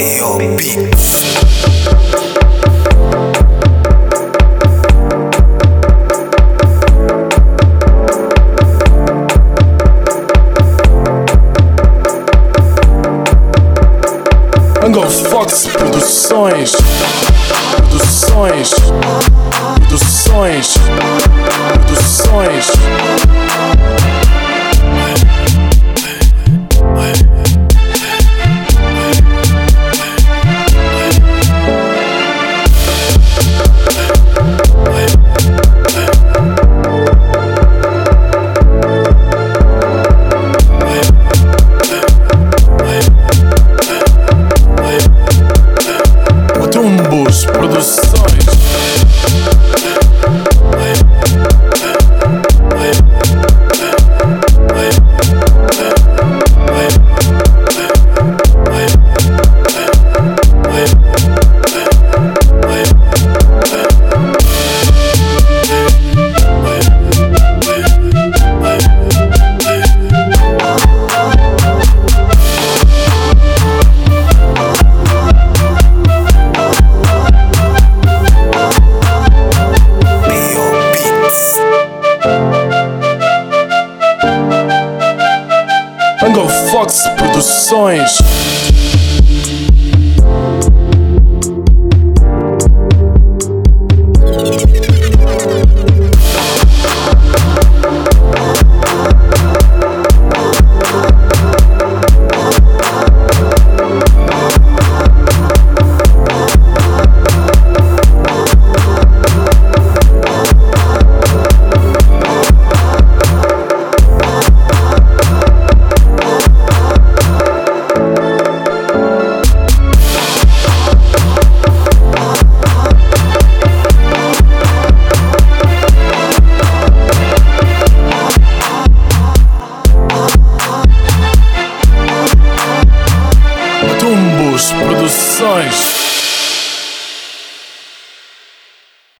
B.O. Beats. Fox Produções, Produções, Produções, Produções. Angle Fox Produções. Tumbos Produções.